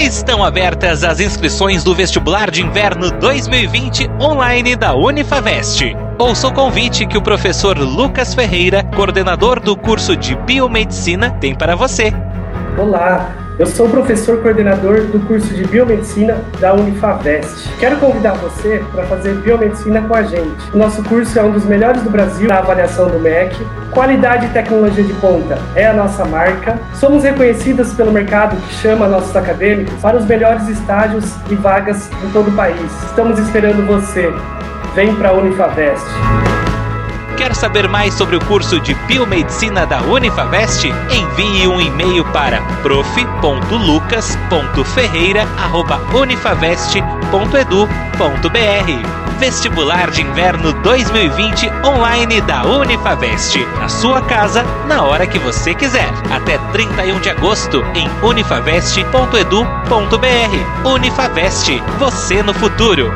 Estão abertas as inscrições do vestibular de inverno 2020 online da Unifavest. Ouça o convite que o professor Lucas Ferreira, coordenador do curso de Biomedicina, tem para você. Olá, eu sou professor coordenador do curso de Biomedicina da Unifavest. Quero convidar você para fazer biomedicina com a gente. O nosso curso é um dos melhores do Brasil na avaliação do MEC. Qualidade e tecnologia de ponta é a nossa marca. Somos reconhecidos pelo mercado que chama nossos acadêmicos para os melhores estágios e vagas em todo o país. Estamos esperando você. Vem para a Unifavest. Quer saber mais sobre o curso de Biomedicina da Unifavest? Envie um e-mail para prof.lucas.ferreira.unifavest.edu.br Vestibular de Inverno 2020 online da Unifavest. Na sua casa, na hora que você quiser. Até 31 de agosto em unifavest.edu.br. Unifavest, você no futuro.